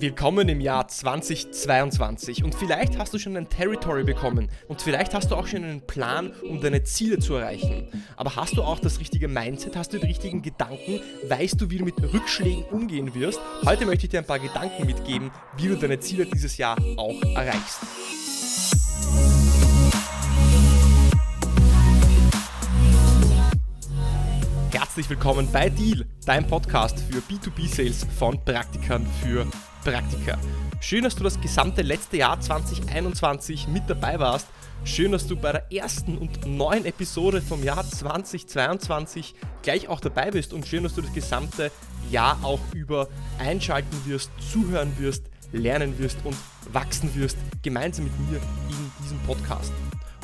Willkommen im Jahr 2022 und vielleicht hast du schon ein Territory bekommen und vielleicht hast du auch schon einen Plan, um deine Ziele zu erreichen. Aber hast du auch das richtige Mindset, hast du die richtigen Gedanken, weißt du, wie du mit Rückschlägen umgehen wirst? Heute möchte ich dir ein paar Gedanken mitgeben, wie du deine Ziele dieses Jahr auch erreichst. Herzlich willkommen bei Deal, dein Podcast für B2B-Sales von Praktikern für Praktika. Schön, dass du das gesamte letzte Jahr 2021 mit dabei warst. Schön, dass du bei der ersten und neuen Episode vom Jahr 2022 gleich auch dabei bist und schön, dass du das gesamte Jahr auch über einschalten wirst, zuhören wirst, lernen wirst und wachsen wirst, gemeinsam mit mir in diesem Podcast.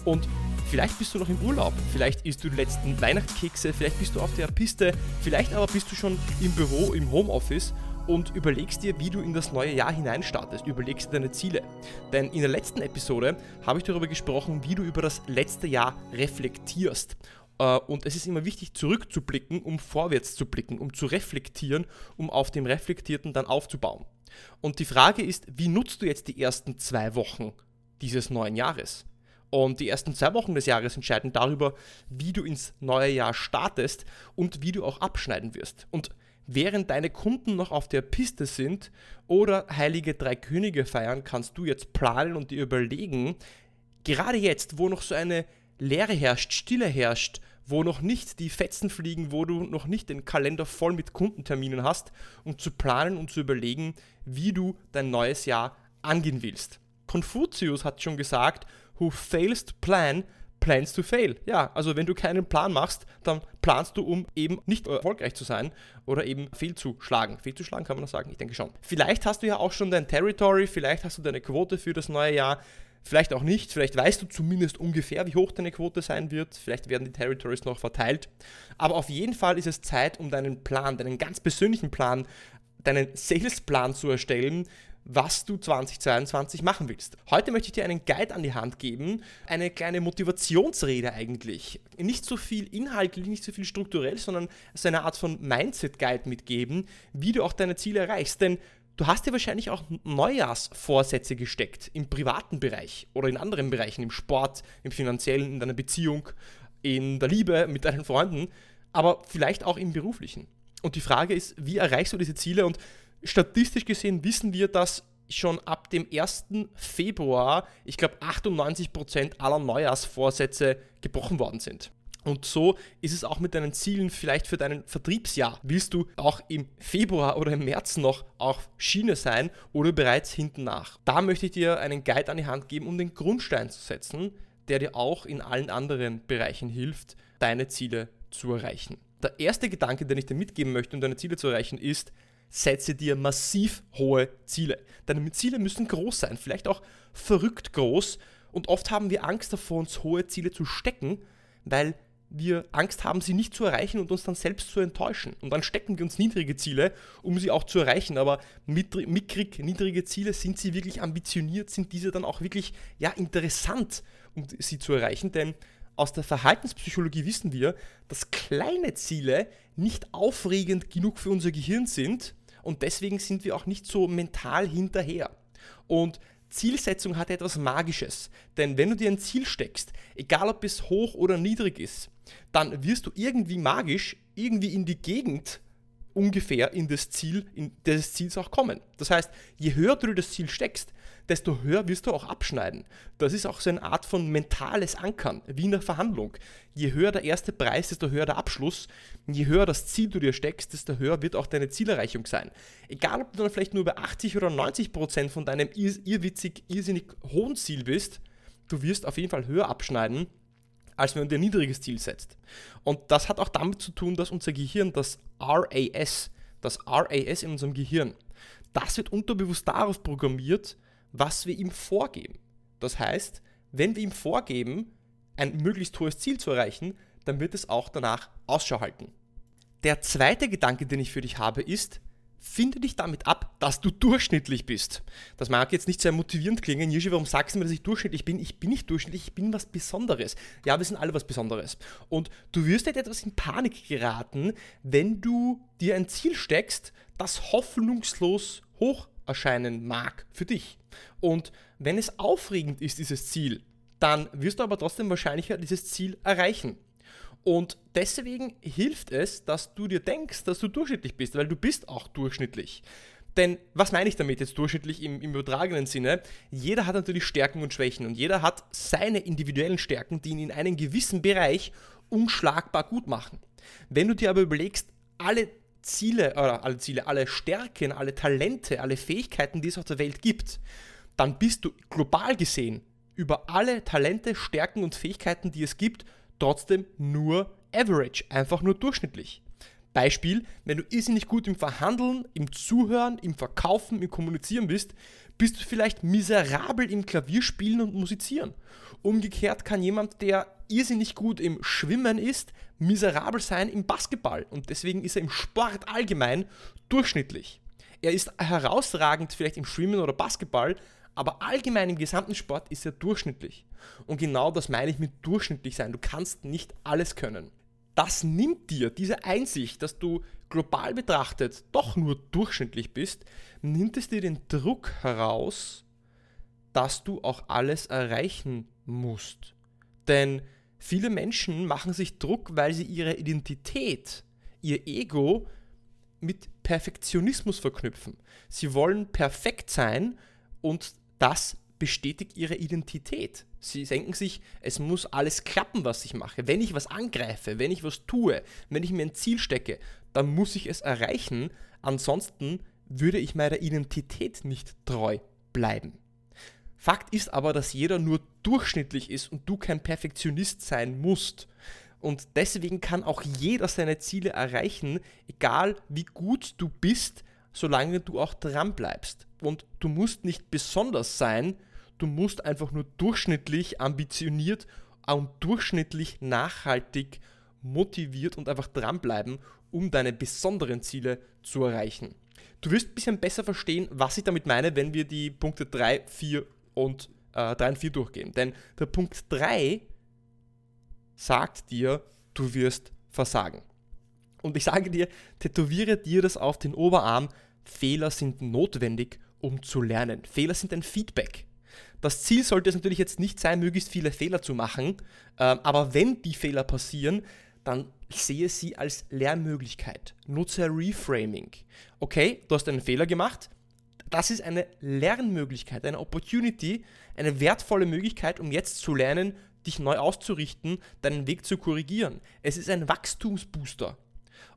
Und vielleicht bist du noch im Urlaub, vielleicht isst du die letzten Weihnachtskekse, vielleicht bist du auf der Piste, vielleicht aber bist du schon im Büro, im Homeoffice und überlegst dir, wie du in das neue Jahr hineinstartest. Überlegst dir deine Ziele. Denn in der letzten Episode habe ich darüber gesprochen, wie du über das letzte Jahr reflektierst. Äh, und es ist immer wichtig, zurückzublicken, um vorwärts zu blicken, um zu reflektieren, um auf dem Reflektierten dann aufzubauen. Und die Frage ist, wie nutzt du jetzt die ersten zwei Wochen dieses neuen Jahres? Und die ersten zwei Wochen des Jahres entscheiden darüber, wie du ins neue Jahr startest und wie du auch abschneiden wirst. Und während deine Kunden noch auf der Piste sind oder Heilige Drei Könige feiern, kannst du jetzt planen und dir überlegen, gerade jetzt, wo noch so eine Leere herrscht, Stille herrscht, wo noch nicht die Fetzen fliegen, wo du noch nicht den Kalender voll mit Kundenterminen hast, um zu planen und zu überlegen, wie du dein neues Jahr angehen willst. Konfuzius hat schon gesagt, who fails to plan plans to fail. Ja, also wenn du keinen Plan machst, dann planst du, um eben nicht erfolgreich zu sein oder eben fehlzuschlagen. Fehlzuschlagen kann man das sagen? Ich denke schon. Vielleicht hast du ja auch schon dein Territory, vielleicht hast du deine Quote für das neue Jahr. Vielleicht auch nicht, vielleicht weißt du zumindest ungefähr, wie hoch deine Quote sein wird. Vielleicht werden die Territories noch verteilt. Aber auf jeden Fall ist es Zeit, um deinen Plan, deinen ganz persönlichen Plan, deinen Salesplan zu erstellen, was du 2022 machen willst. Heute möchte ich dir einen Guide an die Hand geben, eine kleine Motivationsrede eigentlich. Nicht so viel inhaltlich, nicht so viel strukturell, sondern so eine Art von Mindset-Guide mitgeben, wie du auch deine Ziele erreichst. Denn du hast dir wahrscheinlich auch Neujahrsvorsätze gesteckt im privaten Bereich oder in anderen Bereichen, im Sport, im finanziellen, in deiner Beziehung, in der Liebe mit deinen Freunden, aber vielleicht auch im beruflichen. Und die Frage ist, wie erreichst du diese Ziele und statistisch gesehen wissen wir, dass schon ab dem 1. Februar, ich glaube, 98% aller Neujahrsvorsätze gebrochen worden sind. Und so ist es auch mit deinen Zielen vielleicht für dein Vertriebsjahr. Willst du auch im Februar oder im März noch auf Schiene sein oder bereits hinten nach? Da möchte ich dir einen Guide an die Hand geben, um den Grundstein zu setzen, der dir auch in allen anderen Bereichen hilft, deine Ziele zu erreichen. Der erste Gedanke, den ich dir mitgeben möchte, um deine Ziele zu erreichen, ist, setze dir massiv hohe Ziele. Deine Ziele müssen groß sein, vielleicht auch verrückt groß. Und oft haben wir Angst davor, uns hohe Ziele zu stecken, weil wir Angst haben, sie nicht zu erreichen und uns dann selbst zu enttäuschen. Und dann stecken wir uns niedrige Ziele, um sie auch zu erreichen. Aber mickrig niedrige Ziele, sind sie wirklich ambitioniert? Sind diese dann auch wirklich ja, interessant, um sie zu erreichen? Denn aus der Verhaltenspsychologie wissen wir, dass kleine Ziele nicht aufregend genug für unser Gehirn sind, und deswegen sind wir auch nicht so mental hinterher. Und Zielsetzung hat etwas Magisches, denn wenn du dir ein Ziel steckst, egal ob es hoch oder niedrig ist, dann wirst du irgendwie magisch irgendwie in die Gegend ungefähr in das Ziel, in des Ziels auch kommen. Das heißt, je höher du das Ziel steckst, desto höher wirst du auch abschneiden. Das ist auch so eine Art von mentales Ankern, wie in der Verhandlung. Je höher der erste Preis, desto höher der Abschluss. Je höher das Ziel du dir steckst, desto höher wird auch deine Zielerreichung sein. Egal, ob du dann vielleicht nur bei 80 oder 90 Prozent von deinem irrwitzig, irrsinnig hohen Ziel bist, du wirst auf jeden Fall höher abschneiden, als wenn du dir ein niedriges Ziel setzt. Und das hat auch damit zu tun, dass unser Gehirn, das RAS, das RAS in unserem Gehirn, das wird unterbewusst darauf programmiert, was wir ihm vorgeben. Das heißt, wenn wir ihm vorgeben, ein möglichst hohes Ziel zu erreichen, dann wird es auch danach Ausschau halten. Der zweite Gedanke, den ich für dich habe, ist, finde dich damit ab, dass du durchschnittlich bist. Das mag jetzt nicht sehr motivierend klingen. Jishi, warum sagst du mir, dass ich durchschnittlich bin? Ich bin nicht durchschnittlich, ich bin was Besonderes. Ja, wir sind alle was Besonderes. Und du wirst halt etwas in Panik geraten, wenn du dir ein Ziel steckst, das hoffnungslos hoch erscheinen mag für dich. Und wenn es aufregend ist, dieses Ziel, dann wirst du aber trotzdem wahrscheinlicher dieses Ziel erreichen. Und deswegen hilft es, dass du dir denkst, dass du durchschnittlich bist, weil du bist auch durchschnittlich. Denn was meine ich damit jetzt durchschnittlich im, im, übertragenen Sinne? Jeder hat natürlich Stärken und Schwächen und jeder hat seine individuellen Stärken, die ihn in einem gewissen Bereich unschlagbar gut machen. Wenn du dir aber überlegst, alle Ziele, oder alle Ziele, alle Stärken, alle Talente, alle Fähigkeiten, die es auf der Welt gibt, dann bist du global gesehen über alle Talente, Stärken und Fähigkeiten, die es gibt, trotzdem nur average, einfach nur durchschnittlich. Beispiel, wenn du irrsinnig gut im Verhandeln, im Zuhören, im Verkaufen, im Kommunizieren bist, bist du vielleicht miserabel im Klavierspielen und Musizieren. Umgekehrt kann jemand, der irrsinnig gut im Schwimmen ist, miserabel sein im Basketball und deswegen ist er im Sport allgemein durchschnittlich. Er ist herausragend vielleicht im Schwimmen oder Basketball, aber allgemein im gesamten Sport ist er durchschnittlich. Und genau das meine ich mit durchschnittlich sein. Du kannst nicht alles können. Das nimmt dir, diese Einsicht, dass du global betrachtet doch nur durchschnittlich bist, nimmt es dir den Druck heraus, dass du auch alles erreichen musst. Denn viele Menschen machen sich Druck, weil sie ihre Identität, ihr Ego mit Perfektionismus verknüpfen. Sie wollen perfekt sein und das bestätigt ihre Identität. Sie denken sich, es muss alles klappen, was ich mache. Wenn ich was angreife, wenn ich was tue, wenn ich mir ein Ziel stecke, dann muss ich es erreichen. Ansonsten würde ich meiner Identität nicht treu bleiben. Fakt ist aber, dass jeder nur durchschnittlich ist und du kein Perfektionist sein musst. Und deswegen kann auch jeder seine Ziele erreichen, egal wie gut du bist, solange du auch dran bleibst. Und du musst nicht besonders sein, du musst einfach nur durchschnittlich ambitioniert und durchschnittlich nachhaltig motiviert und einfach dranbleiben, um deine besonderen Ziele zu erreichen. Du wirst ein bisschen besser verstehen, was ich damit meine, wenn wir die Punkte 3, 4 und äh, 3 und 4 durchgehen. Denn der Punkt 3 sagt dir, du wirst versagen. Und ich sage dir, tätowiere dir das auf den Oberarm. Fehler sind notwendig, um zu lernen. Fehler sind ein Feedback. Das Ziel sollte es natürlich jetzt nicht sein, möglichst viele Fehler zu machen, ähm, aber wenn die Fehler passieren, dann sehe sie als Lernmöglichkeit. Nutze Reframing. Okay, du hast einen Fehler gemacht. Das ist eine Lernmöglichkeit, eine Opportunity, eine wertvolle Möglichkeit, um jetzt zu lernen, dich neu auszurichten, deinen Weg zu korrigieren. Es ist ein Wachstumsbooster.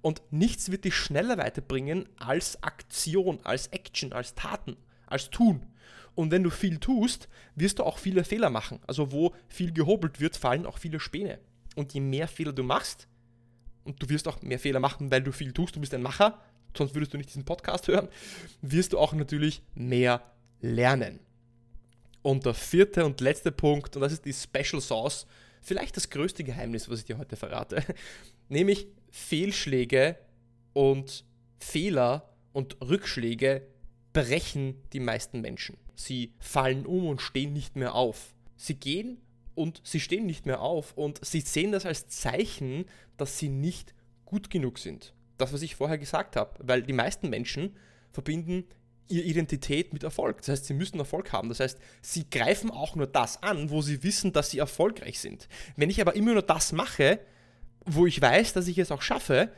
Und nichts wird dich schneller weiterbringen als Aktion, als Action, als Taten, als Tun. Und wenn du viel tust, wirst du auch viele Fehler machen. Also wo viel gehobelt wird, fallen auch viele Späne. Und je mehr Fehler du machst, und du wirst auch mehr Fehler machen, weil du viel tust, du bist ein Macher, sonst würdest du nicht diesen Podcast hören, wirst du auch natürlich mehr lernen. Und der vierte und letzte Punkt, und das ist die Special Sauce, vielleicht das größte Geheimnis, was ich dir heute verrate, nämlich Fehlschläge und Fehler und Rückschläge brechen die meisten Menschen. Sie fallen um und stehen nicht mehr auf. Sie gehen und sie stehen nicht mehr auf und sie sehen das als Zeichen, dass sie nicht gut genug sind. Das, was ich vorher gesagt habe, weil die meisten Menschen verbinden ihre Identität mit Erfolg. Das heißt, sie müssen Erfolg haben. Das heißt, sie greifen auch nur das an, wo sie wissen, dass sie erfolgreich sind. Wenn ich aber immer nur das mache, wo ich weiß, dass ich es auch schaffe,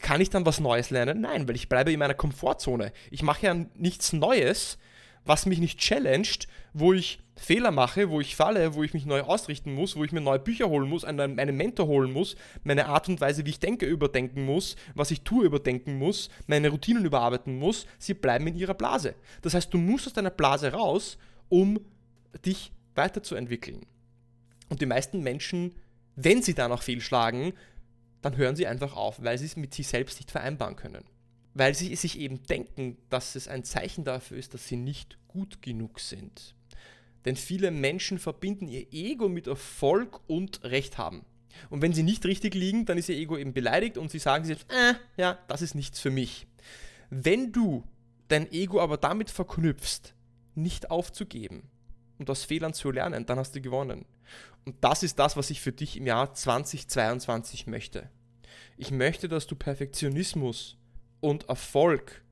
kann ich dann was Neues lernen? Nein, weil ich bleibe in meiner Komfortzone. Ich mache ja nichts Neues, was mich nicht challenged, wo ich Fehler mache, wo ich falle, wo ich mich neu ausrichten muss, wo ich mir neue Bücher holen muss, einen, einen Mentor holen muss, meine Art und Weise, wie ich denke, überdenken muss, was ich tue, überdenken muss, meine Routinen überarbeiten muss, sie bleiben in ihrer Blase. Das heißt, du musst aus deiner Blase raus, um dich weiterzuentwickeln. Und die meisten Menschen wenn sie dann auch fehlschlagen, dann hören sie einfach auf, weil sie es mit sich selbst nicht vereinbaren können. Weil sie sich eben denken, dass es ein Zeichen dafür ist, dass sie nicht gut genug sind. Denn viele Menschen verbinden ihr Ego mit Erfolg und Recht haben. Und wenn sie nicht richtig liegen, dann ist ihr Ego eben beleidigt und sie sagen sich, äh, ja, das ist nichts für mich. Wenn du dein Ego aber damit verknüpfst, nicht aufzugeben und aus Fehlern zu lernen, dann hast du gewonnen. Und das ist das, was ich für dich im Jahr 2022 möchte. Ich möchte, dass du Perfektionismus und Erfolg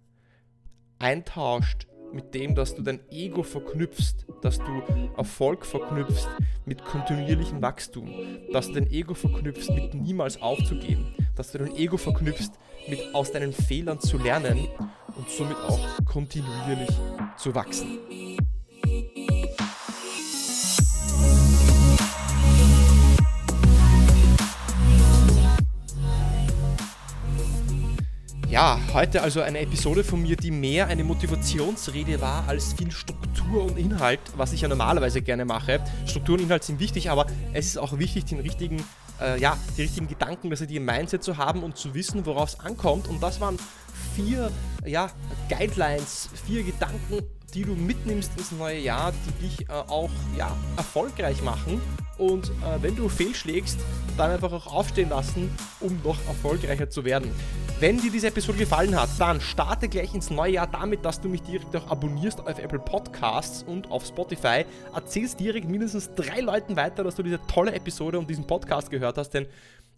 eintauscht mit dem, dass du dein Ego verknüpfst, dass du Erfolg verknüpfst mit kontinuierlichem Wachstum, dass du dein Ego verknüpfst mit niemals aufzugeben, dass du dein Ego verknüpfst mit aus deinen Fehlern zu lernen und somit auch kontinuierlich zu wachsen. Ja, heute also eine Episode von mir, die mehr eine Motivationsrede war als viel Struktur und Inhalt, was ich ja normalerweise gerne mache. Struktur und Inhalt sind wichtig, aber es ist auch wichtig, den richtigen, äh, ja, die richtigen Gedanken, also die Mindset zu haben und zu wissen, worauf es ankommt. Und das waren vier ja, Guidelines, vier Gedanken, die du mitnimmst ins neue Jahr, die dich äh, auch ja, erfolgreich machen. Und äh, wenn du fehlschlägst, dann einfach auch aufstehen lassen, um noch erfolgreicher zu werden. Wenn dir diese Episode gefallen hat, dann starte gleich ins neue Jahr damit, dass du mich direkt auch abonnierst auf Apple Podcasts und auf Spotify. Erzählst direkt mindestens drei Leuten weiter, dass du diese tolle Episode und diesen Podcast gehört hast, denn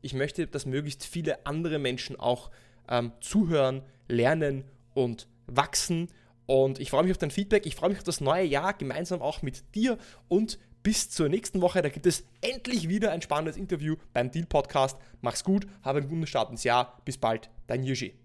ich möchte, dass möglichst viele andere Menschen auch ähm, zuhören, lernen und wachsen. Und ich freue mich auf dein Feedback. Ich freue mich auf das neue Jahr gemeinsam auch mit dir und bis zur nächsten Woche. Da gibt es endlich wieder ein spannendes Interview beim Deal Podcast. Mach's gut, habe einen guten Start ins Jahr. Bis bald, dein Yuji.